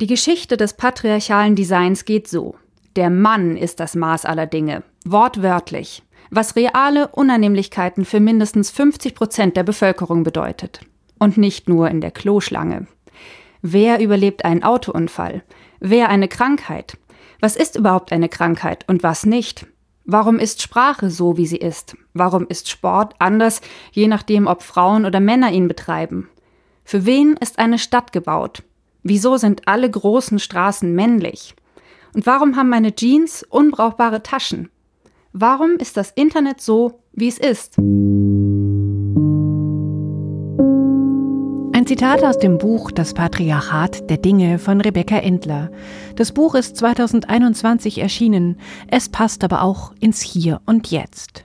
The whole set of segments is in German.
Die Geschichte des patriarchalen Designs geht so. Der Mann ist das Maß aller Dinge, wortwörtlich, was reale Unannehmlichkeiten für mindestens 50 Prozent der Bevölkerung bedeutet. Und nicht nur in der Kloschlange. Wer überlebt einen Autounfall? Wer eine Krankheit? Was ist überhaupt eine Krankheit und was nicht? Warum ist Sprache so, wie sie ist? Warum ist Sport anders, je nachdem, ob Frauen oder Männer ihn betreiben? Für wen ist eine Stadt gebaut? Wieso sind alle großen Straßen männlich? Und warum haben meine Jeans unbrauchbare Taschen? Warum ist das Internet so, wie es ist? Ein Zitat aus dem Buch Das Patriarchat der Dinge von Rebecca Endler. Das Buch ist 2021 erschienen. Es passt aber auch ins Hier und Jetzt.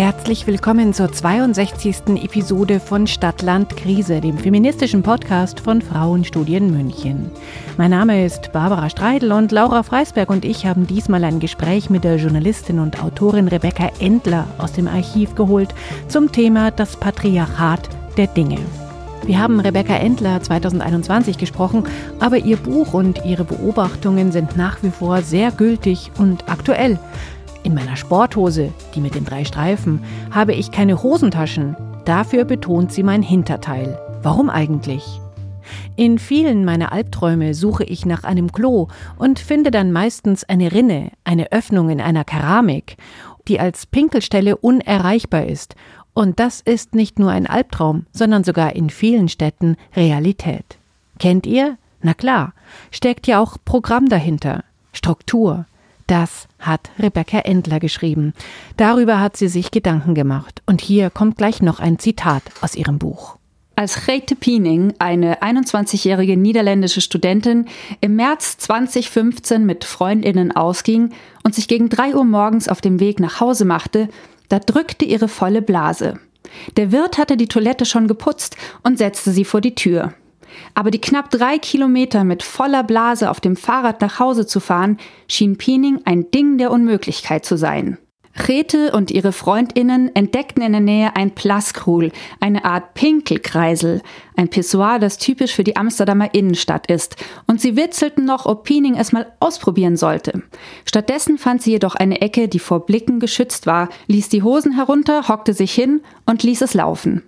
Herzlich willkommen zur 62. Episode von Stadtland Krise, dem feministischen Podcast von Frauenstudien München. Mein Name ist Barbara Streidel und Laura Freisberg und ich haben diesmal ein Gespräch mit der Journalistin und Autorin Rebecca Endler aus dem Archiv geholt zum Thema das Patriarchat der Dinge. Wir haben Rebecca Endler 2021 gesprochen, aber ihr Buch und ihre Beobachtungen sind nach wie vor sehr gültig und aktuell. In meiner Sporthose, die mit den drei Streifen, habe ich keine Hosentaschen. Dafür betont sie mein Hinterteil. Warum eigentlich? In vielen meiner Albträume suche ich nach einem Klo und finde dann meistens eine Rinne, eine Öffnung in einer Keramik, die als Pinkelstelle unerreichbar ist. Und das ist nicht nur ein Albtraum, sondern sogar in vielen Städten Realität. Kennt ihr? Na klar, steckt ja auch Programm dahinter, Struktur, das hat Rebecca Endler geschrieben. Darüber hat sie sich Gedanken gemacht. Und hier kommt gleich noch ein Zitat aus ihrem Buch. Als Grete Piening, eine 21-jährige niederländische Studentin, im März 2015 mit Freundinnen ausging und sich gegen 3 Uhr morgens auf dem Weg nach Hause machte, da drückte ihre volle Blase. Der Wirt hatte die Toilette schon geputzt und setzte sie vor die Tür. Aber die knapp drei Kilometer mit voller Blase auf dem Fahrrad nach Hause zu fahren, schien Piening ein Ding der Unmöglichkeit zu sein. Rete und ihre Freundinnen entdeckten in der Nähe ein Plaskrul, eine Art Pinkelkreisel, ein Pissoir, das typisch für die Amsterdamer Innenstadt ist, und sie witzelten noch, ob Piening es mal ausprobieren sollte. Stattdessen fand sie jedoch eine Ecke, die vor Blicken geschützt war, ließ die Hosen herunter, hockte sich hin und ließ es laufen.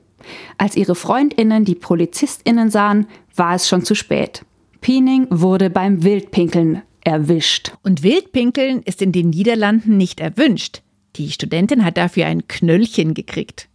Als ihre Freundinnen die Polizistinnen sahen, war es schon zu spät. Piening wurde beim Wildpinkeln erwischt. Und Wildpinkeln ist in den Niederlanden nicht erwünscht. Die Studentin hat dafür ein Knöllchen gekriegt.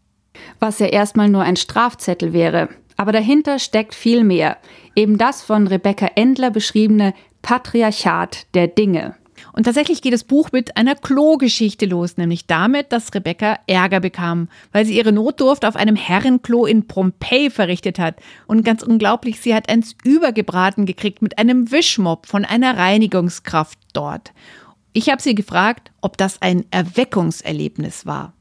Was ja erstmal nur ein Strafzettel wäre. Aber dahinter steckt viel mehr. Eben das von Rebecca Endler beschriebene Patriarchat der Dinge. Und tatsächlich geht das Buch mit einer Klogeschichte los, nämlich damit, dass Rebecca Ärger bekam, weil sie ihre Notdurft auf einem Herrenklo in Pompeji verrichtet hat. Und ganz unglaublich, sie hat eins übergebraten gekriegt mit einem Wischmopp von einer Reinigungskraft dort. Ich habe sie gefragt, ob das ein Erweckungserlebnis war.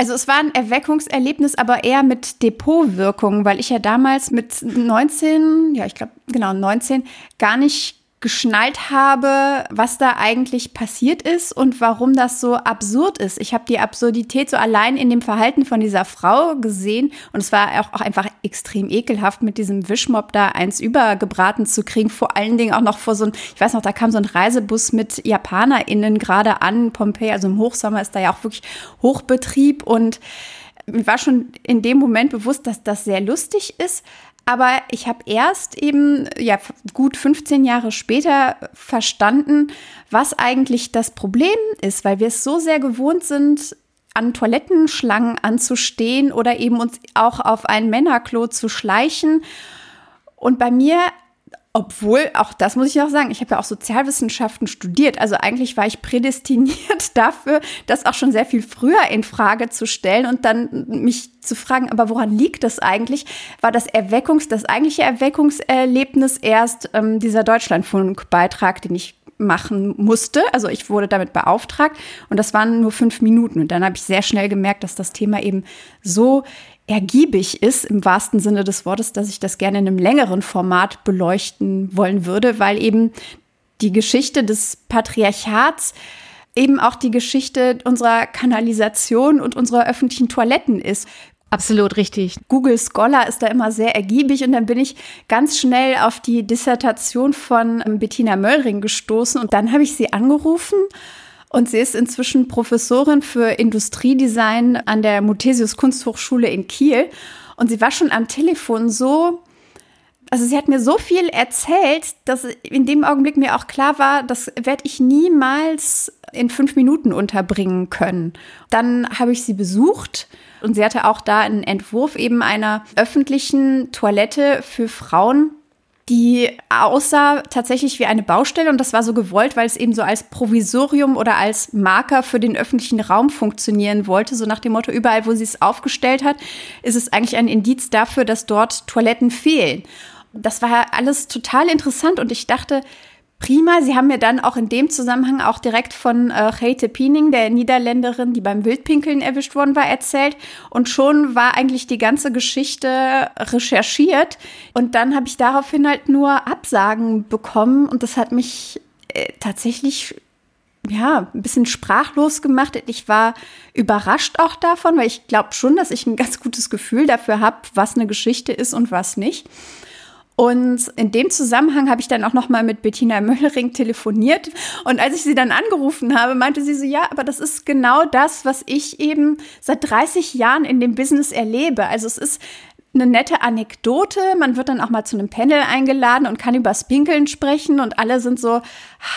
Also es war ein Erweckungserlebnis, aber eher mit Depotwirkung, weil ich ja damals mit 19, ja ich glaube genau 19, gar nicht geschnallt habe, was da eigentlich passiert ist und warum das so absurd ist. Ich habe die Absurdität so allein in dem Verhalten von dieser Frau gesehen und es war auch, einfach extrem ekelhaft, mit diesem Wischmob da eins übergebraten zu kriegen. Vor allen Dingen auch noch vor so ein, ich weiß noch, da kam so ein Reisebus mit JapanerInnen gerade an Pompeji, also im Hochsommer ist da ja auch wirklich Hochbetrieb und mir war schon in dem Moment bewusst, dass das sehr lustig ist, aber ich habe erst eben, ja, gut 15 Jahre später verstanden, was eigentlich das Problem ist, weil wir es so sehr gewohnt sind, an Toilettenschlangen anzustehen oder eben uns auch auf ein Männerklo zu schleichen. Und bei mir obwohl, auch das muss ich noch sagen, ich habe ja auch Sozialwissenschaften studiert. Also eigentlich war ich prädestiniert dafür, das auch schon sehr viel früher in Frage zu stellen und dann mich zu fragen, aber woran liegt das eigentlich? War das Erweckungs, das eigentliche Erweckungserlebnis erst ähm, dieser Deutschlandfunk-Beitrag, den ich machen musste. Also ich wurde damit beauftragt und das waren nur fünf Minuten. Und dann habe ich sehr schnell gemerkt, dass das Thema eben so ergiebig ist, im wahrsten Sinne des Wortes, dass ich das gerne in einem längeren Format beleuchten wollen würde, weil eben die Geschichte des Patriarchats eben auch die Geschichte unserer Kanalisation und unserer öffentlichen Toiletten ist. Absolut richtig. Google Scholar ist da immer sehr ergiebig und dann bin ich ganz schnell auf die Dissertation von Bettina Möllring gestoßen und dann habe ich sie angerufen und sie ist inzwischen Professorin für Industriedesign an der Muthesius Kunsthochschule in Kiel und sie war schon am Telefon so also sie hat mir so viel erzählt, dass in dem Augenblick mir auch klar war, das werde ich niemals in fünf Minuten unterbringen können. Dann habe ich sie besucht und sie hatte auch da einen Entwurf eben einer öffentlichen Toilette für Frauen, die aussah tatsächlich wie eine Baustelle und das war so gewollt, weil es eben so als Provisorium oder als Marker für den öffentlichen Raum funktionieren wollte. So nach dem Motto, überall, wo sie es aufgestellt hat, ist es eigentlich ein Indiz dafür, dass dort Toiletten fehlen. Das war alles total interessant und ich dachte, prima. Sie haben mir dann auch in dem Zusammenhang auch direkt von äh, Hete Piening, der Niederländerin, die beim Wildpinkeln erwischt worden war, erzählt. Und schon war eigentlich die ganze Geschichte recherchiert. Und dann habe ich daraufhin halt nur Absagen bekommen. Und das hat mich äh, tatsächlich ja, ein bisschen sprachlos gemacht. Ich war überrascht auch davon, weil ich glaube schon, dass ich ein ganz gutes Gefühl dafür habe, was eine Geschichte ist und was nicht. Und in dem Zusammenhang habe ich dann auch noch mal mit Bettina Möllering telefoniert. Und als ich sie dann angerufen habe, meinte sie so, ja, aber das ist genau das, was ich eben seit 30 Jahren in dem Business erlebe. Also es ist eine nette Anekdote. Man wird dann auch mal zu einem Panel eingeladen und kann über Spinkeln sprechen und alle sind so,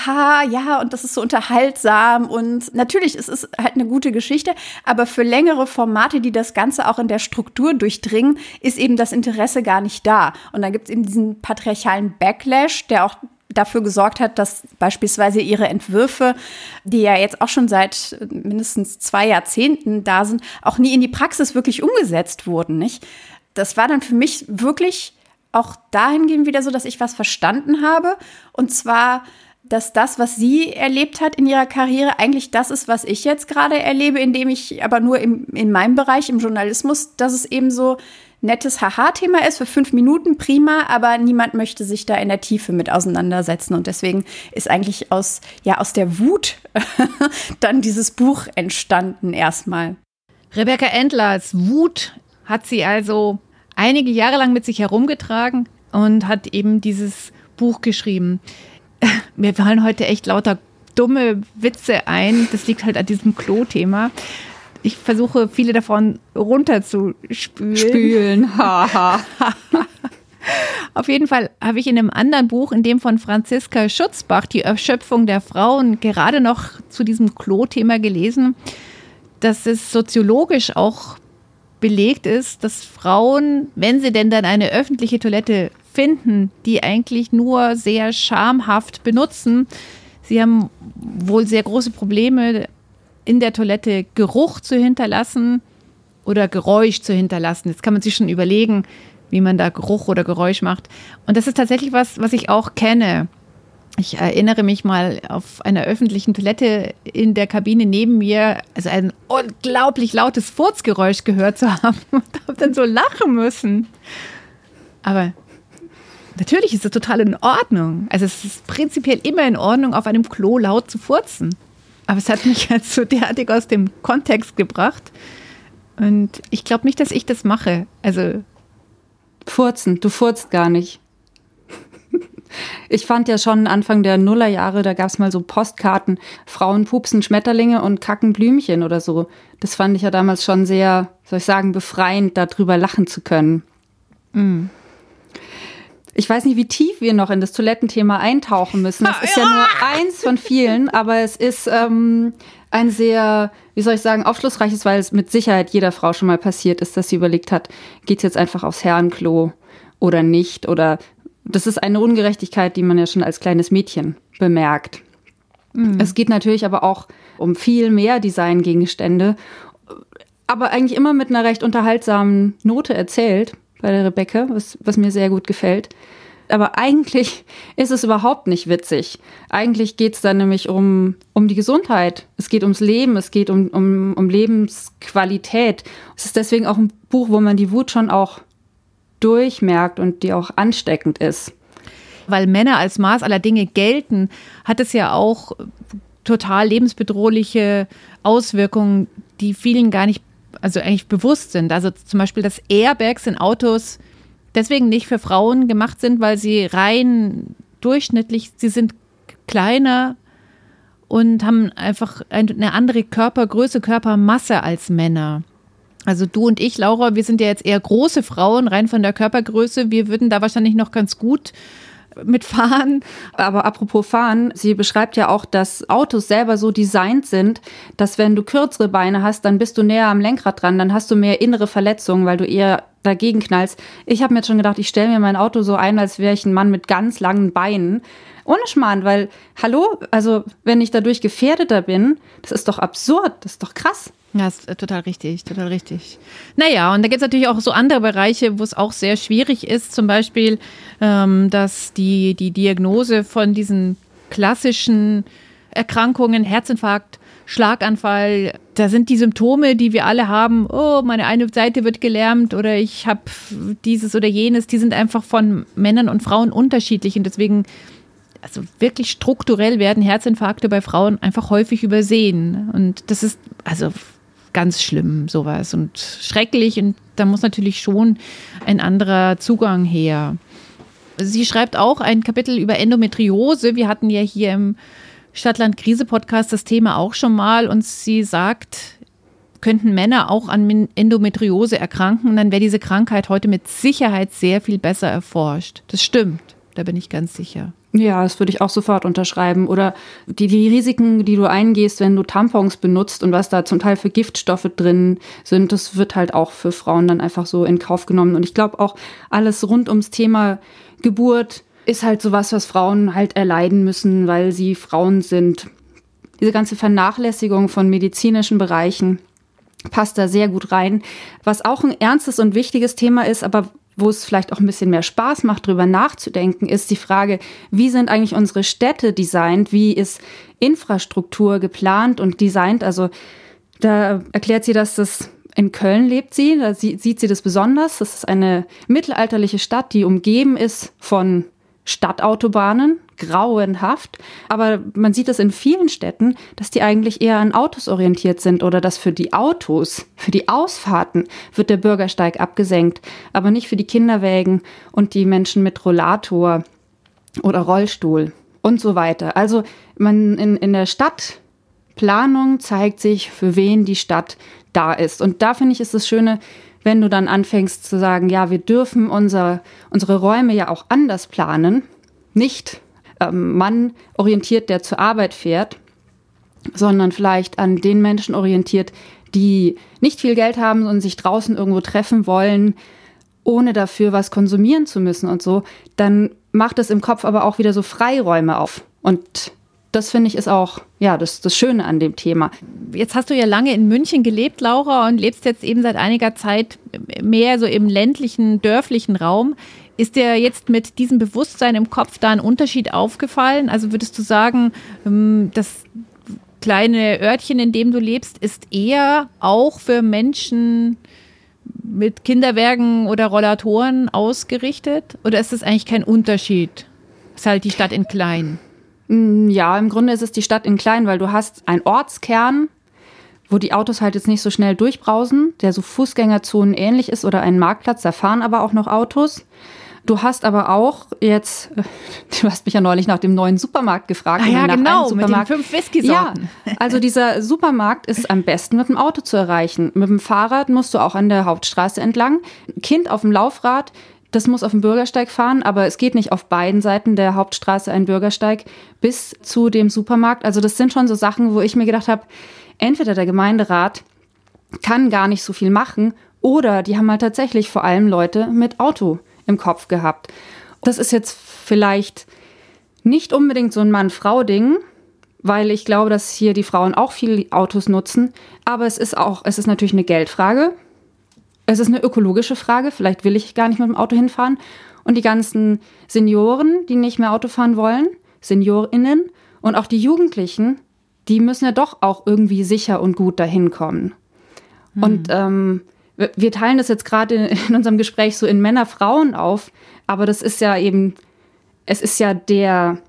ha, ja, und das ist so unterhaltsam und natürlich ist es halt eine gute Geschichte, aber für längere Formate, die das Ganze auch in der Struktur durchdringen, ist eben das Interesse gar nicht da. Und dann gibt es eben diesen patriarchalen Backlash, der auch dafür gesorgt hat, dass beispielsweise ihre Entwürfe, die ja jetzt auch schon seit mindestens zwei Jahrzehnten da sind, auch nie in die Praxis wirklich umgesetzt wurden, nicht? Das war dann für mich wirklich auch dahingehend wieder so, dass ich was verstanden habe. Und zwar, dass das, was sie erlebt hat in ihrer Karriere, eigentlich das ist, was ich jetzt gerade erlebe, indem ich aber nur im, in meinem Bereich, im Journalismus, dass es eben so nettes Haha-Thema ist für fünf Minuten, prima, aber niemand möchte sich da in der Tiefe mit auseinandersetzen. Und deswegen ist eigentlich aus, ja, aus der Wut dann dieses Buch entstanden erstmal. Rebecca Endlers Wut hat sie also einige Jahre lang mit sich herumgetragen und hat eben dieses Buch geschrieben. Mir fallen heute echt lauter dumme Witze ein. Das liegt halt an diesem Klo-Thema. Ich versuche viele davon runterzuspülen. Spülen, haha. Auf jeden Fall habe ich in einem anderen Buch, in dem von Franziska Schutzbach, die Erschöpfung der Frauen, gerade noch zu diesem Klo-Thema gelesen, dass es soziologisch auch belegt ist, dass Frauen, wenn sie denn dann eine öffentliche Toilette finden, die eigentlich nur sehr schamhaft benutzen, sie haben wohl sehr große Probleme in der Toilette Geruch zu hinterlassen oder Geräusch zu hinterlassen. Jetzt kann man sich schon überlegen, wie man da Geruch oder Geräusch macht. Und das ist tatsächlich was, was ich auch kenne. Ich erinnere mich mal auf einer öffentlichen Toilette in der Kabine neben mir, also ein unglaublich lautes Furzgeräusch gehört zu haben und habe dann so lachen müssen. Aber natürlich ist es total in Ordnung. Also es ist prinzipiell immer in Ordnung, auf einem Klo laut zu furzen. Aber es hat mich jetzt so derartig aus dem Kontext gebracht. Und ich glaube nicht, dass ich das mache. Also. Furzen, du furzt gar nicht. Ich fand ja schon Anfang der Nullerjahre, da gab es mal so Postkarten, Frauen pupsen Schmetterlinge und kacken Blümchen oder so. Das fand ich ja damals schon sehr, soll ich sagen, befreiend, darüber lachen zu können. Mm. Ich weiß nicht, wie tief wir noch in das Toilettenthema eintauchen müssen. Das ist ja nur eins von vielen, aber es ist ähm, ein sehr, wie soll ich sagen, aufschlussreiches, weil es mit Sicherheit jeder Frau schon mal passiert ist, dass sie überlegt hat, geht es jetzt einfach aufs Herrenklo oder nicht oder das ist eine Ungerechtigkeit, die man ja schon als kleines Mädchen bemerkt. Mhm. Es geht natürlich aber auch um viel mehr Designgegenstände, aber eigentlich immer mit einer recht unterhaltsamen Note erzählt bei der Rebecca, was, was mir sehr gut gefällt. Aber eigentlich ist es überhaupt nicht witzig. Eigentlich geht es dann nämlich um, um die Gesundheit. Es geht ums Leben, es geht um, um, um Lebensqualität. Es ist deswegen auch ein Buch, wo man die Wut schon auch durchmerkt und die auch ansteckend ist. Weil Männer als Maß aller Dinge gelten, hat es ja auch total lebensbedrohliche Auswirkungen, die vielen gar nicht, also eigentlich bewusst sind. Also zum Beispiel, dass Airbags in Autos deswegen nicht für Frauen gemacht sind, weil sie rein durchschnittlich, sie sind kleiner und haben einfach eine andere Körpergröße, Körpermasse als Männer. Also du und ich, Laura, wir sind ja jetzt eher große Frauen, rein von der Körpergröße. Wir würden da wahrscheinlich noch ganz gut mitfahren. Aber apropos fahren, sie beschreibt ja auch, dass Autos selber so designt sind, dass wenn du kürzere Beine hast, dann bist du näher am Lenkrad dran, dann hast du mehr innere Verletzungen, weil du eher dagegen knallst. Ich habe mir jetzt schon gedacht, ich stelle mir mein Auto so ein, als wäre ich ein Mann mit ganz langen Beinen. Ohne Schmarrn, weil, hallo, also wenn ich dadurch gefährdeter bin, das ist doch absurd, das ist doch krass. Ja, ist äh, total richtig, total richtig. Naja, und da gibt es natürlich auch so andere Bereiche, wo es auch sehr schwierig ist, zum Beispiel, ähm, dass die, die Diagnose von diesen klassischen Erkrankungen, Herzinfarkt, Schlaganfall, da sind die Symptome, die wir alle haben, oh, meine eine Seite wird gelähmt oder ich habe dieses oder jenes, die sind einfach von Männern und Frauen unterschiedlich und deswegen also wirklich strukturell werden Herzinfarkte bei Frauen einfach häufig übersehen. Und das ist also ganz schlimm, sowas und schrecklich. Und da muss natürlich schon ein anderer Zugang her. Sie schreibt auch ein Kapitel über Endometriose. Wir hatten ja hier im Stadtland-Krise-Podcast das Thema auch schon mal. Und sie sagt, könnten Männer auch an Endometriose erkranken, dann wäre diese Krankheit heute mit Sicherheit sehr viel besser erforscht. Das stimmt, da bin ich ganz sicher. Ja, das würde ich auch sofort unterschreiben. Oder die, die Risiken, die du eingehst, wenn du Tampons benutzt und was da zum Teil für Giftstoffe drin sind, das wird halt auch für Frauen dann einfach so in Kauf genommen. Und ich glaube auch alles rund ums Thema Geburt ist halt sowas, was Frauen halt erleiden müssen, weil sie Frauen sind. Diese ganze Vernachlässigung von medizinischen Bereichen passt da sehr gut rein. Was auch ein ernstes und wichtiges Thema ist, aber wo es vielleicht auch ein bisschen mehr Spaß macht, drüber nachzudenken, ist die Frage, wie sind eigentlich unsere Städte designt? Wie ist Infrastruktur geplant und designt? Also da erklärt sie, dass das in Köln lebt sie, da sieht sie das besonders. Das ist eine mittelalterliche Stadt, die umgeben ist von Stadtautobahnen, grauenhaft. Aber man sieht es in vielen Städten, dass die eigentlich eher an Autos orientiert sind oder dass für die Autos, für die Ausfahrten wird der Bürgersteig abgesenkt, aber nicht für die Kinderwägen und die Menschen mit Rollator oder Rollstuhl und so weiter. Also man in, in der Stadtplanung zeigt sich, für wen die Stadt da ist. Und da finde ich ist das Schöne, wenn du dann anfängst zu sagen, ja, wir dürfen unser, unsere Räume ja auch anders planen, nicht ähm, Mann orientiert, der zur Arbeit fährt, sondern vielleicht an den Menschen orientiert, die nicht viel Geld haben und sich draußen irgendwo treffen wollen, ohne dafür was konsumieren zu müssen und so, dann macht es im Kopf aber auch wieder so Freiräume auf. Und das finde ich ist auch ja das, das Schöne an dem Thema. Jetzt hast du ja lange in München gelebt, Laura, und lebst jetzt eben seit einiger Zeit mehr so im ländlichen, dörflichen Raum. Ist dir jetzt mit diesem Bewusstsein im Kopf da ein Unterschied aufgefallen? Also würdest du sagen, ähm, das kleine Örtchen, in dem du lebst, ist eher auch für Menschen mit Kinderwerken oder Rollatoren ausgerichtet? Oder ist das eigentlich kein Unterschied? Ist halt die Stadt in klein. Mm, ja, im Grunde ist es die Stadt in klein, weil du hast einen Ortskern, wo die Autos halt jetzt nicht so schnell durchbrausen, der so Fußgängerzonen ähnlich ist oder einen Marktplatz, da fahren aber auch noch Autos. Du hast aber auch jetzt, du hast mich ja neulich nach dem neuen Supermarkt gefragt. Ah ja, nach genau, mit den fünf Whisky-Sorten. Ja, also dieser Supermarkt ist am besten mit dem Auto zu erreichen. Mit dem Fahrrad musst du auch an der Hauptstraße entlang. Kind auf dem Laufrad, das muss auf dem Bürgersteig fahren, aber es geht nicht auf beiden Seiten der Hauptstraße ein Bürgersteig bis zu dem Supermarkt. Also das sind schon so Sachen, wo ich mir gedacht habe, entweder der Gemeinderat kann gar nicht so viel machen oder die haben halt tatsächlich vor allem Leute mit Auto im Kopf gehabt. Das ist jetzt vielleicht nicht unbedingt so ein Mann-Frau-Ding, weil ich glaube, dass hier die Frauen auch viel Autos nutzen. Aber es ist auch, es ist natürlich eine Geldfrage. Es ist eine ökologische Frage. Vielleicht will ich gar nicht mit dem Auto hinfahren. Und die ganzen Senioren, die nicht mehr Auto fahren wollen, SeniorInnen und auch die Jugendlichen, die müssen ja doch auch irgendwie sicher und gut dahin kommen. Hm. Und ähm, wir teilen das jetzt gerade in unserem Gespräch so in Männer, Frauen auf, aber das ist ja eben, es ist ja der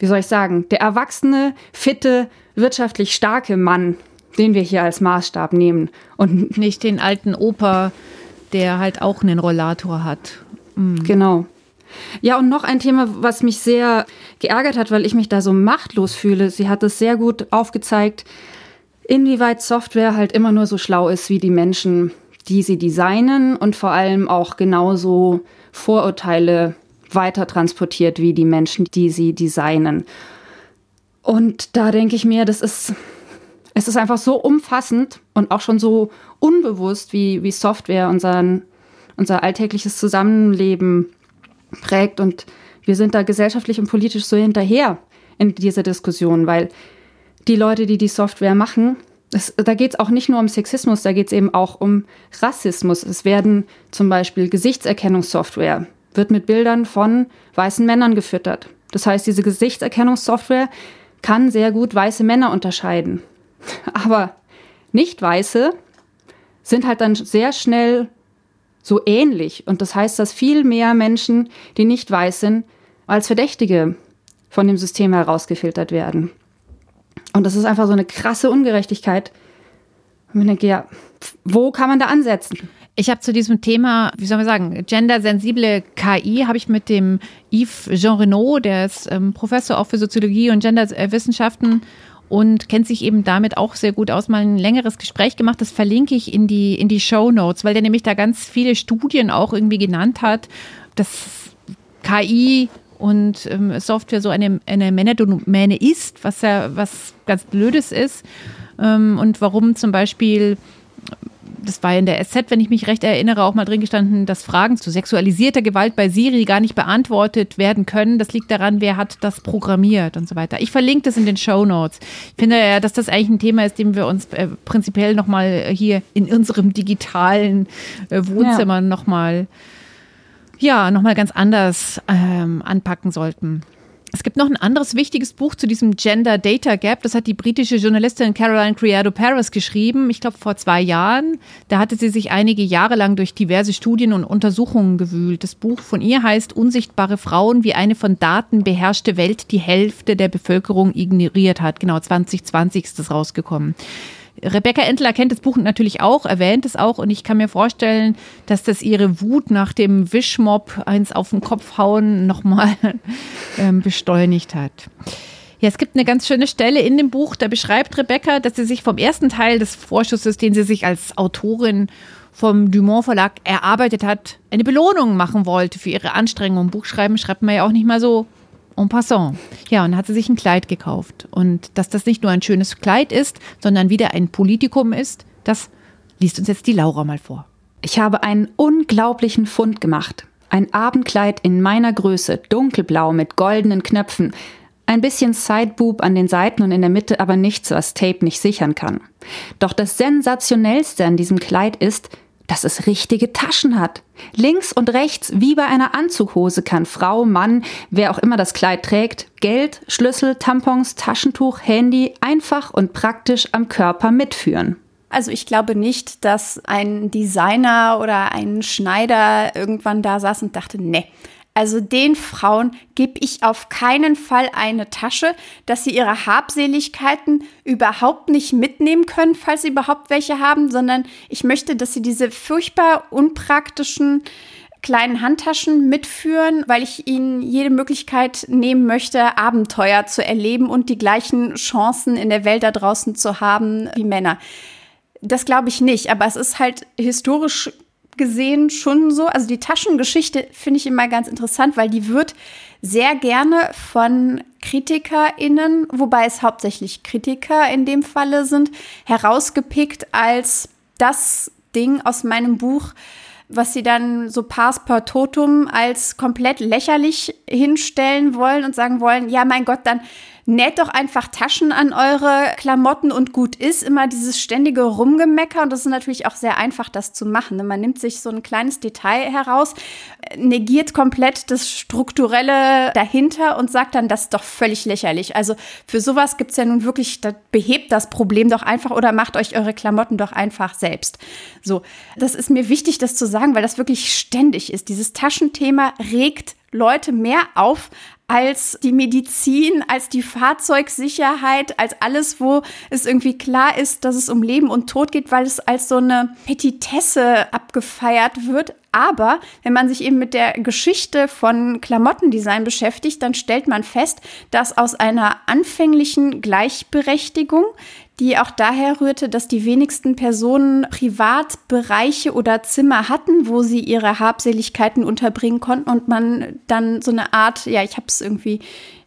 wie soll ich sagen, der erwachsene, fitte, wirtschaftlich starke Mann, den wir hier als Maßstab nehmen. Und nicht den alten Opa, der halt auch einen Rollator hat. Mhm. Genau. Ja, und noch ein Thema, was mich sehr geärgert hat, weil ich mich da so machtlos fühle. Sie hat es sehr gut aufgezeigt, inwieweit Software halt immer nur so schlau ist wie die Menschen, die sie designen und vor allem auch genauso Vorurteile weiter transportiert wie die Menschen, die sie designen. Und da denke ich mir, das ist, es ist einfach so umfassend und auch schon so unbewusst, wie, wie Software unseren, unser alltägliches Zusammenleben prägt. Und wir sind da gesellschaftlich und politisch so hinterher in dieser Diskussion, weil die Leute, die die Software machen, das, da geht es auch nicht nur um Sexismus, da geht es eben auch um Rassismus. Es werden zum Beispiel Gesichtserkennungssoftware, wird mit Bildern von weißen Männern gefüttert. Das heißt, diese Gesichtserkennungssoftware kann sehr gut weiße Männer unterscheiden. Aber nicht weiße sind halt dann sehr schnell so ähnlich. Und das heißt, dass viel mehr Menschen, die nicht weiß sind, als Verdächtige von dem System herausgefiltert werden. Und das ist einfach so eine krasse Ungerechtigkeit. Und ich denke, ja, wo kann man da ansetzen? Ich habe zu diesem Thema, wie soll man sagen, gendersensible KI, habe ich mit dem Yves Jean Renaud, der ist ähm, Professor auch für Soziologie und Genderwissenschaften und kennt sich eben damit auch sehr gut aus, mal ein längeres Gespräch gemacht. Das verlinke ich in die, in die Show Notes, weil der nämlich da ganz viele Studien auch irgendwie genannt hat, dass KI und ähm, Software so eine, eine Männerdomäne ist, was ja was ganz Blödes ist. Ähm, und warum zum Beispiel das war in der SZ, wenn ich mich recht erinnere, auch mal drin gestanden, dass Fragen zu sexualisierter Gewalt bei Siri gar nicht beantwortet werden können. Das liegt daran, wer hat das programmiert und so weiter. Ich verlinke das in den Show Notes. Ich finde ja, dass das eigentlich ein Thema ist, dem wir uns äh, prinzipiell nochmal hier in unserem digitalen äh, Wohnzimmer ja. nochmal ja, nochmal ganz anders ähm, anpacken sollten. Es gibt noch ein anderes wichtiges Buch zu diesem Gender Data Gap. Das hat die britische Journalistin Caroline Criado Paris geschrieben, ich glaube vor zwei Jahren. Da hatte sie sich einige Jahre lang durch diverse Studien und Untersuchungen gewühlt. Das Buch von ihr heißt Unsichtbare Frauen, wie eine von Daten beherrschte Welt die Hälfte der Bevölkerung ignoriert hat. Genau, 2020 ist das rausgekommen. Rebecca Entler kennt das Buch natürlich auch, erwähnt es auch und ich kann mir vorstellen, dass das ihre Wut nach dem Wischmob eins auf den Kopf hauen nochmal ähm, beschleunigt hat. Ja, es gibt eine ganz schöne Stelle in dem Buch, da beschreibt Rebecca, dass sie sich vom ersten Teil des Vorschusses, den sie sich als Autorin vom Dumont Verlag erarbeitet hat, eine Belohnung machen wollte für ihre Anstrengungen. Buchschreiben schreibt man ja auch nicht mal so en passant. Ja, und hat sie sich ein Kleid gekauft. Und dass das nicht nur ein schönes Kleid ist, sondern wieder ein Politikum ist, das liest uns jetzt die Laura mal vor. Ich habe einen unglaublichen Fund gemacht. Ein Abendkleid in meiner Größe, dunkelblau mit goldenen Knöpfen. Ein bisschen Sideboob an den Seiten und in der Mitte, aber nichts, was Tape nicht sichern kann. Doch das Sensationellste an diesem Kleid ist, dass es richtige Taschen hat. Links und rechts, wie bei einer Anzughose, kann Frau, Mann, wer auch immer das Kleid trägt, Geld, Schlüssel, Tampons, Taschentuch, Handy einfach und praktisch am Körper mitführen. Also ich glaube nicht, dass ein Designer oder ein Schneider irgendwann da saß und dachte, nee, also den Frauen gebe ich auf keinen Fall eine Tasche, dass sie ihre Habseligkeiten überhaupt nicht mitnehmen können, falls sie überhaupt welche haben, sondern ich möchte, dass sie diese furchtbar unpraktischen kleinen Handtaschen mitführen, weil ich ihnen jede Möglichkeit nehmen möchte, Abenteuer zu erleben und die gleichen Chancen in der Welt da draußen zu haben wie Männer. Das glaube ich nicht, aber es ist halt historisch gesehen schon so. Also die Taschengeschichte finde ich immer ganz interessant, weil die wird sehr gerne von KritikerInnen, wobei es hauptsächlich Kritiker in dem Falle sind, herausgepickt als das Ding aus meinem Buch, was sie dann so pars per totum als komplett lächerlich hinstellen wollen und sagen wollen, ja mein Gott, dann näht doch einfach Taschen an eure Klamotten und gut ist. Immer dieses ständige Rumgemecker und das ist natürlich auch sehr einfach, das zu machen. Ne? Man nimmt sich so ein kleines Detail heraus, negiert komplett das Strukturelle dahinter und sagt dann, das ist doch völlig lächerlich. Also für sowas gibt es ja nun wirklich, das behebt das Problem doch einfach oder macht euch eure Klamotten doch einfach selbst. So, das ist mir wichtig, das zu sagen, weil das wirklich ständig ist. Dieses Taschenthema regt Leute mehr auf als die Medizin, als die Fahrzeugsicherheit, als alles, wo es irgendwie klar ist, dass es um Leben und Tod geht, weil es als so eine Petitesse abgefeiert wird. Aber wenn man sich eben mit der Geschichte von Klamottendesign beschäftigt, dann stellt man fest, dass aus einer anfänglichen Gleichberechtigung die auch daher rührte, dass die wenigsten Personen Privatbereiche oder Zimmer hatten, wo sie ihre Habseligkeiten unterbringen konnten und man dann so eine Art, ja, ich habe es irgendwie,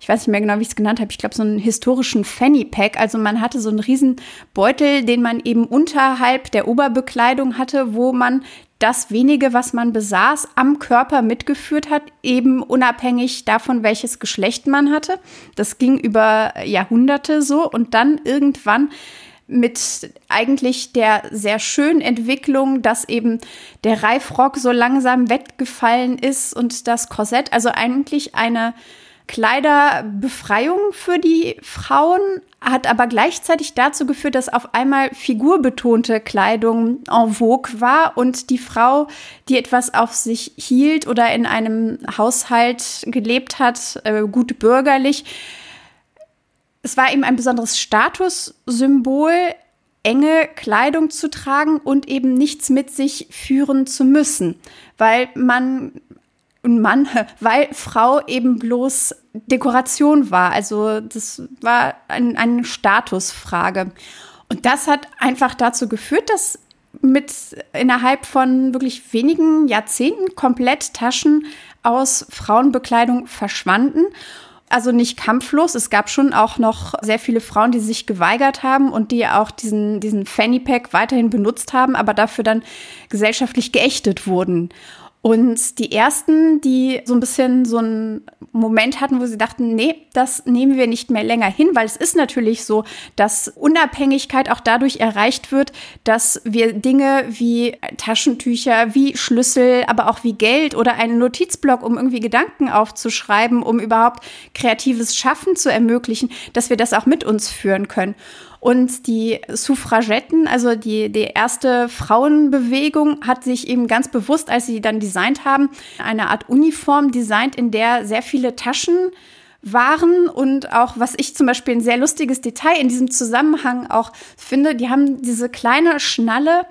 ich weiß nicht mehr genau, wie ich es genannt habe, ich glaube so einen historischen Fanny Pack, also man hatte so einen riesen Beutel, den man eben unterhalb der Oberbekleidung hatte, wo man das wenige, was man besaß, am Körper mitgeführt hat, eben unabhängig davon, welches Geschlecht man hatte. Das ging über Jahrhunderte so. Und dann irgendwann mit eigentlich der sehr schönen Entwicklung, dass eben der Reifrock so langsam weggefallen ist und das Korsett, also eigentlich eine Kleiderbefreiung für die Frauen, hat aber gleichzeitig dazu geführt, dass auf einmal figurbetonte Kleidung en vogue war und die Frau, die etwas auf sich hielt oder in einem Haushalt gelebt hat, äh, gut bürgerlich, es war eben ein besonderes Statussymbol, enge Kleidung zu tragen und eben nichts mit sich führen zu müssen, weil man und Mann, weil Frau eben bloß Dekoration war. Also das war ein, eine Statusfrage. Und das hat einfach dazu geführt, dass mit innerhalb von wirklich wenigen Jahrzehnten komplett Taschen aus Frauenbekleidung verschwanden. Also nicht kampflos. Es gab schon auch noch sehr viele Frauen, die sich geweigert haben und die auch diesen, diesen Fanny Pack weiterhin benutzt haben, aber dafür dann gesellschaftlich geächtet wurden. Und die ersten, die so ein bisschen so einen Moment hatten, wo sie dachten, nee, das nehmen wir nicht mehr länger hin, weil es ist natürlich so, dass Unabhängigkeit auch dadurch erreicht wird, dass wir Dinge wie Taschentücher, wie Schlüssel, aber auch wie Geld oder einen Notizblock, um irgendwie Gedanken aufzuschreiben, um überhaupt kreatives Schaffen zu ermöglichen, dass wir das auch mit uns führen können. Und die Suffragetten, also die, die erste Frauenbewegung, hat sich eben ganz bewusst, als sie dann designt haben, eine Art Uniform designt, in der sehr viele Taschen waren. Und auch, was ich zum Beispiel ein sehr lustiges Detail in diesem Zusammenhang auch finde, die haben diese kleine Schnalle,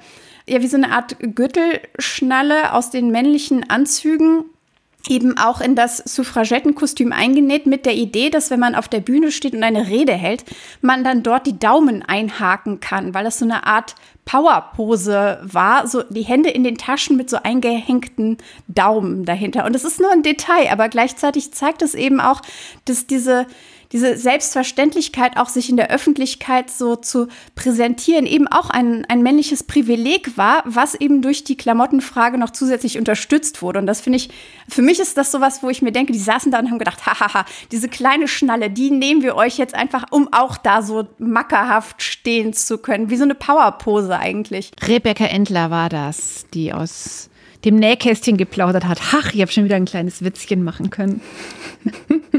ja, wie so eine Art Gürtelschnalle aus den männlichen Anzügen eben auch in das Suffragettenkostüm eingenäht mit der Idee, dass wenn man auf der Bühne steht und eine Rede hält, man dann dort die Daumen einhaken kann, weil das so eine Art Powerpose war, so die Hände in den Taschen mit so eingehängten Daumen dahinter. Und das ist nur ein Detail, aber gleichzeitig zeigt es eben auch, dass diese diese Selbstverständlichkeit, auch sich in der Öffentlichkeit so zu präsentieren, eben auch ein, ein männliches Privileg war, was eben durch die Klamottenfrage noch zusätzlich unterstützt wurde. Und das finde ich, für mich ist das sowas, wo ich mir denke, die saßen da und haben gedacht, hahaha, diese kleine Schnalle, die nehmen wir euch jetzt einfach, um auch da so mackerhaft stehen zu können, wie so eine Powerpose eigentlich. Rebecca Endler war das, die aus dem Nähkästchen geplaudert hat. Ach, ich habe schon wieder ein kleines Witzchen machen können.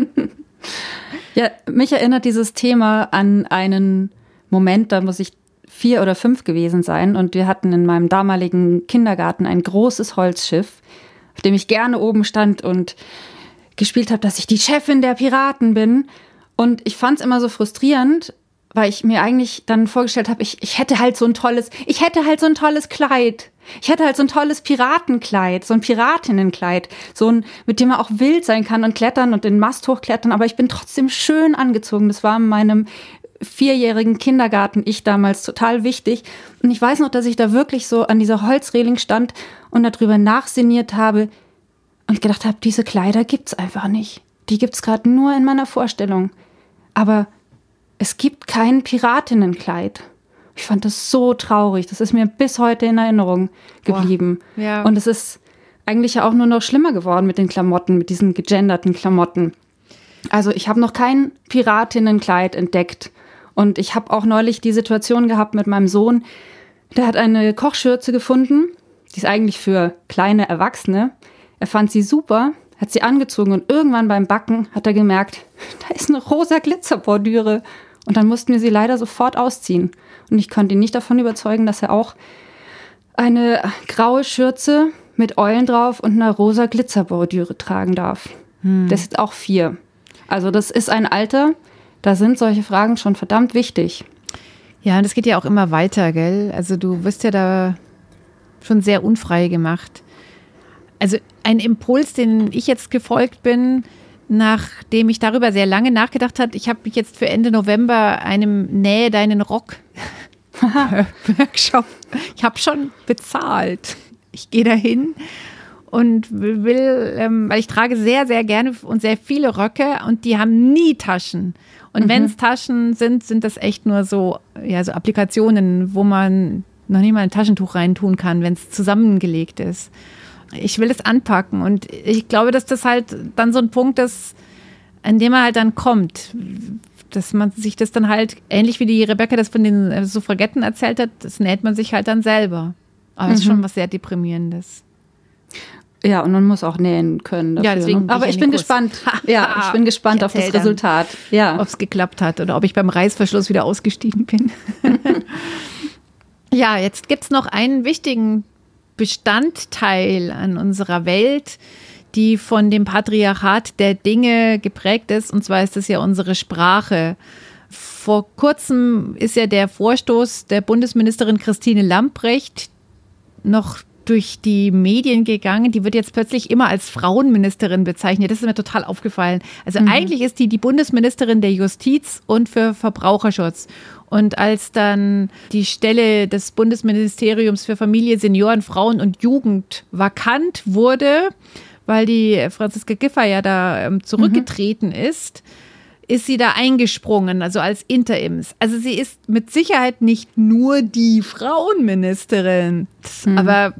Ja, mich erinnert dieses Thema an einen Moment, da muss ich vier oder fünf gewesen sein und wir hatten in meinem damaligen Kindergarten ein großes Holzschiff, auf dem ich gerne oben stand und gespielt habe, dass ich die Chefin der Piraten bin. Und ich fand es immer so frustrierend, weil ich mir eigentlich dann vorgestellt habe, ich, ich hätte halt so ein tolles, ich hätte halt so ein tolles Kleid. Ich hätte halt so ein tolles Piratenkleid, so ein Piratinnenkleid, so ein, mit dem man auch wild sein kann und klettern und den Mast hochklettern, aber ich bin trotzdem schön angezogen. Das war in meinem vierjährigen Kindergarten ich damals total wichtig. Und ich weiß noch, dass ich da wirklich so an dieser Holzreling stand und darüber nachsiniert habe und gedacht habe, diese Kleider gibt's einfach nicht. Die gibt's gerade nur in meiner Vorstellung. Aber es gibt kein Piratinnenkleid. Ich fand das so traurig. Das ist mir bis heute in Erinnerung geblieben. Boah, ja. Und es ist eigentlich ja auch nur noch schlimmer geworden mit den Klamotten, mit diesen gegenderten Klamotten. Also ich habe noch kein Piratinnenkleid entdeckt. Und ich habe auch neulich die Situation gehabt mit meinem Sohn. Der hat eine Kochschürze gefunden. Die ist eigentlich für kleine Erwachsene. Er fand sie super, hat sie angezogen und irgendwann beim Backen hat er gemerkt, da ist eine rosa Glitzerbordüre. Und dann mussten wir sie leider sofort ausziehen. Und ich konnte ihn nicht davon überzeugen, dass er auch eine graue Schürze mit Eulen drauf und einer rosa Glitzerbordüre tragen darf. Hm. Der ist auch vier. Also das ist ein Alter, da sind solche Fragen schon verdammt wichtig. Ja, und es geht ja auch immer weiter, gell? Also du wirst ja da schon sehr unfrei gemacht. Also ein Impuls, den ich jetzt gefolgt bin, nachdem ich darüber sehr lange nachgedacht habe, ich habe mich jetzt für Ende November einem Nähe deinen Rock Workshop. Ich habe schon bezahlt. Ich gehe dahin und will, ähm, weil ich trage sehr, sehr gerne und sehr viele Röcke und die haben nie Taschen. Und mhm. wenn es Taschen sind, sind das echt nur so, ja, so Applikationen, wo man noch nie mal ein Taschentuch reintun kann, wenn es zusammengelegt ist. Ich will es anpacken und ich glaube, dass das halt dann so ein Punkt ist, an dem er halt dann kommt. Dass man sich das dann halt, ähnlich wie die Rebecca das von den äh, Suffragetten erzählt hat, das näht man sich halt dann selber. Aber es mhm. ist schon was sehr Deprimierendes. Ja, und man muss auch nähen können. Dafür, ja, deswegen. Ne? Aber ich bin Kurs. gespannt. Ja, ich bin gespannt ich auf das Resultat. Ja. Ob es geklappt hat oder ob ich beim Reißverschluss wieder ausgestiegen bin. ja, jetzt gibt es noch einen wichtigen Bestandteil an unserer Welt, die von dem Patriarchat der Dinge geprägt ist. Und zwar ist es ja unsere Sprache. Vor kurzem ist ja der Vorstoß der Bundesministerin Christine Lamprecht noch durch die Medien gegangen. Die wird jetzt plötzlich immer als Frauenministerin bezeichnet. Das ist mir total aufgefallen. Also mhm. eigentlich ist die die Bundesministerin der Justiz und für Verbraucherschutz. Und als dann die Stelle des Bundesministeriums für Familie, Senioren, Frauen und Jugend vakant wurde, weil die Franziska Giffer ja da ähm, zurückgetreten mhm. ist, ist sie da eingesprungen, also als Interims. Also sie ist mit Sicherheit nicht nur die Frauenministerin, mhm. aber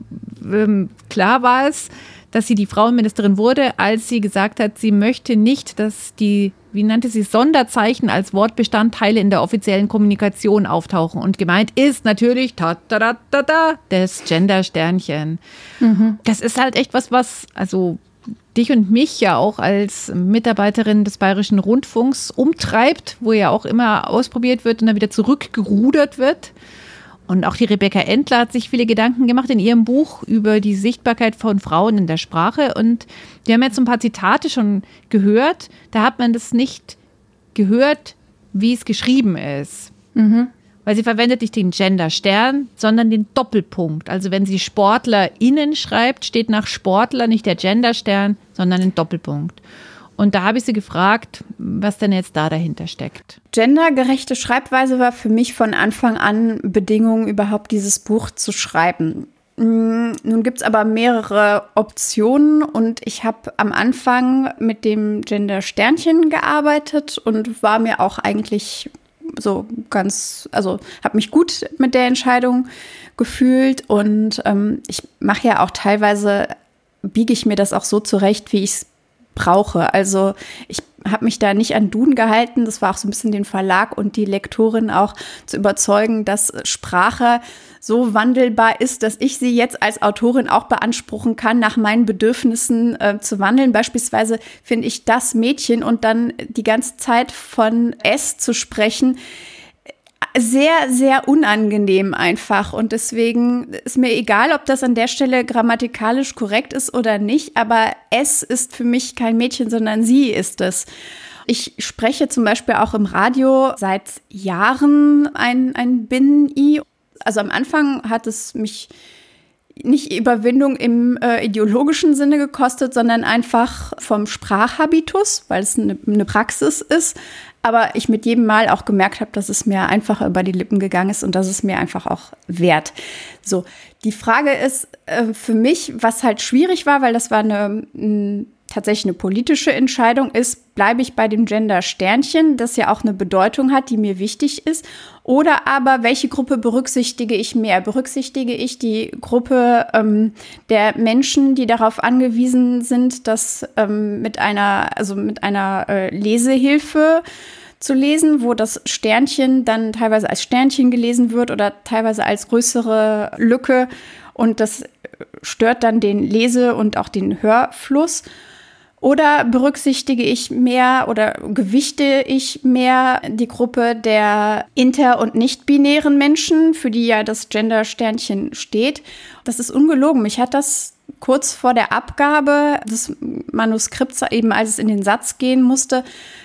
ähm, klar war es, dass sie die Frauenministerin wurde, als sie gesagt hat, sie möchte nicht, dass die, wie nannte sie, Sonderzeichen als Wortbestandteile in der offiziellen Kommunikation auftauchen. Und gemeint ist natürlich ta ta ta, ta das Gender-Sternchen. Mhm. Das ist halt echt was, was, also dich und mich ja auch als Mitarbeiterin des Bayerischen Rundfunks umtreibt, wo ja auch immer ausprobiert wird und dann wieder zurückgerudert wird. Und auch die Rebecca Endler hat sich viele Gedanken gemacht in ihrem Buch über die Sichtbarkeit von Frauen in der Sprache. Und wir haben jetzt ein paar Zitate schon gehört. Da hat man das nicht gehört, wie es geschrieben ist. Mhm weil sie verwendet nicht den Gender-Stern, sondern den Doppelpunkt. Also wenn sie SportlerInnen schreibt, steht nach Sportler nicht der Gender-Stern, sondern ein Doppelpunkt. Und da habe ich sie gefragt, was denn jetzt da dahinter steckt. Gendergerechte Schreibweise war für mich von Anfang an Bedingung, überhaupt dieses Buch zu schreiben. Mm, nun gibt es aber mehrere Optionen und ich habe am Anfang mit dem Gender Sternchen gearbeitet und war mir auch eigentlich so ganz, also habe mich gut mit der Entscheidung gefühlt und ähm, ich mache ja auch teilweise, biege ich mir das auch so zurecht, wie ich es brauche. Also ich habe mich da nicht an Duden gehalten. Das war auch so ein bisschen den Verlag und die Lektorin auch zu überzeugen, dass Sprache so wandelbar ist, dass ich sie jetzt als Autorin auch beanspruchen kann, nach meinen Bedürfnissen äh, zu wandeln. Beispielsweise finde ich das Mädchen und dann die ganze Zeit von S zu sprechen, sehr, sehr unangenehm einfach. Und deswegen ist mir egal, ob das an der Stelle grammatikalisch korrekt ist oder nicht, aber es ist für mich kein Mädchen, sondern sie ist es. Ich spreche zum Beispiel auch im Radio seit Jahren ein, ein Binnen-I also am Anfang hat es mich nicht Überwindung im äh, ideologischen Sinne gekostet, sondern einfach vom Sprachhabitus, weil es eine, eine Praxis ist. Aber ich mit jedem Mal auch gemerkt habe, dass es mir einfacher über die Lippen gegangen ist und dass es mir einfach auch wert. So, die Frage ist äh, für mich, was halt schwierig war, weil das war eine, tatsächlich eine politische Entscheidung ist, bleibe ich bei dem Gender-Sternchen, das ja auch eine Bedeutung hat, die mir wichtig ist, oder aber welche Gruppe berücksichtige ich mehr? Berücksichtige ich die Gruppe ähm, der Menschen, die darauf angewiesen sind, dass ähm, mit einer, also mit einer äh, Lesehilfe zu lesen, wo das Sternchen dann teilweise als Sternchen gelesen wird oder teilweise als größere Lücke und das stört dann den Lese- und auch den Hörfluss. Oder berücksichtige ich mehr oder gewichte ich mehr die Gruppe der inter- und nicht-binären Menschen, für die ja das Gender-Sternchen steht? Das ist ungelogen. Mich hat das kurz vor der Abgabe des Manuskripts, eben als es in den Satz gehen musste,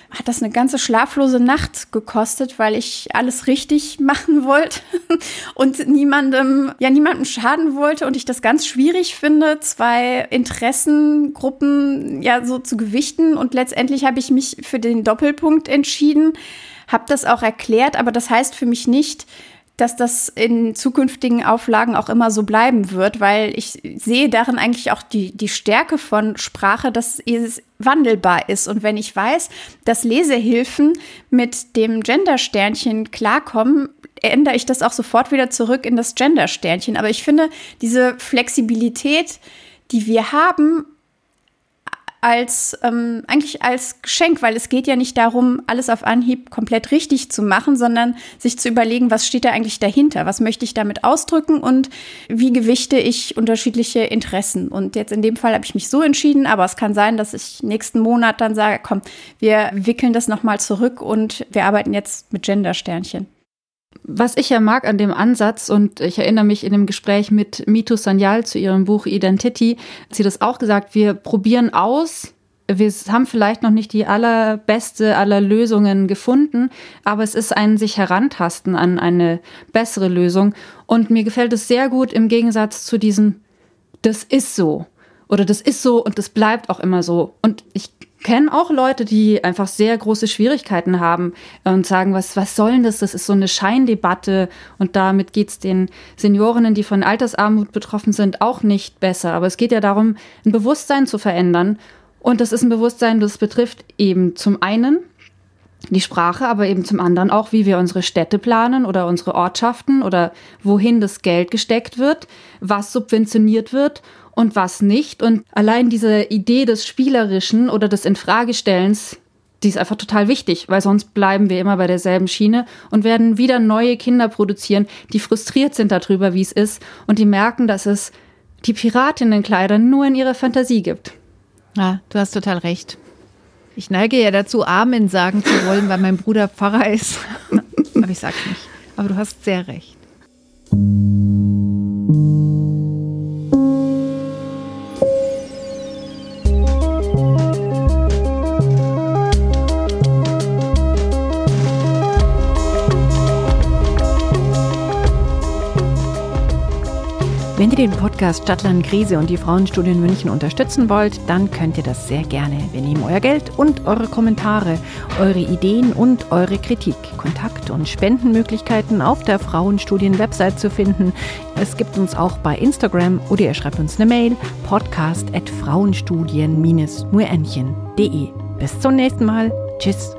hat das eine ganze schlaflose Nacht gekostet, weil ich alles richtig machen wollte und niemandem, ja, niemandem schaden wollte und ich das ganz schwierig finde, zwei Interessengruppen ja so zu gewichten. Und letztendlich habe ich mich für den Doppelpunkt entschieden, habe das auch erklärt, aber das heißt für mich nicht, dass das in zukünftigen Auflagen auch immer so bleiben wird, weil ich sehe darin eigentlich auch die, die Stärke von Sprache, dass es wandelbar ist. Und wenn ich weiß, dass Lesehilfen mit dem Gender-Sternchen klarkommen, ändere ich das auch sofort wieder zurück in das Gender-Sternchen. Aber ich finde, diese Flexibilität, die wir haben, als ähm, eigentlich als Geschenk, weil es geht ja nicht darum, alles auf Anhieb komplett richtig zu machen, sondern sich zu überlegen, was steht da eigentlich dahinter, was möchte ich damit ausdrücken und wie gewichte ich unterschiedliche Interessen. Und jetzt in dem Fall habe ich mich so entschieden, aber es kann sein, dass ich nächsten Monat dann sage, komm, wir wickeln das nochmal zurück und wir arbeiten jetzt mit Gender-Sternchen. Was ich ja mag an dem Ansatz, und ich erinnere mich in dem Gespräch mit Mito Sanyal zu ihrem Buch Identity, hat sie das auch gesagt, wir probieren aus, wir haben vielleicht noch nicht die allerbeste aller Lösungen gefunden, aber es ist ein sich herantasten an eine bessere Lösung. Und mir gefällt es sehr gut im Gegensatz zu diesem, das ist so. Oder das ist so und das bleibt auch immer so. Und ich kenne auch Leute, die einfach sehr große Schwierigkeiten haben und sagen, was, was soll denn das? Das ist so eine Scheindebatte und damit geht es den Seniorinnen, die von Altersarmut betroffen sind, auch nicht besser. Aber es geht ja darum, ein Bewusstsein zu verändern. Und das ist ein Bewusstsein, das betrifft eben zum einen die Sprache, aber eben zum anderen auch, wie wir unsere Städte planen oder unsere Ortschaften oder wohin das Geld gesteckt wird, was subventioniert wird und was nicht. Und allein diese Idee des Spielerischen oder des Infragestellens, die ist einfach total wichtig, weil sonst bleiben wir immer bei derselben Schiene und werden wieder neue Kinder produzieren, die frustriert sind darüber, wie es ist und die merken, dass es die Piratinenkleider nur in ihrer Fantasie gibt. Ja, du hast total recht. Ich neige ja dazu, Amen sagen zu wollen, weil mein Bruder Pfarrer ist. Aber ich sag's nicht. Aber du hast sehr recht. Wenn ihr den Podcast Stadtland Krise und die Frauenstudien München unterstützen wollt, dann könnt ihr das sehr gerne. Wir nehmen euer Geld und eure Kommentare, eure Ideen und eure Kritik. Kontakt- und Spendenmöglichkeiten auf der Frauenstudien-Website zu finden. Es gibt uns auch bei Instagram oder ihr schreibt uns eine Mail podcast at frauenstudien-muenchen.de. Bis zum nächsten Mal. Tschüss.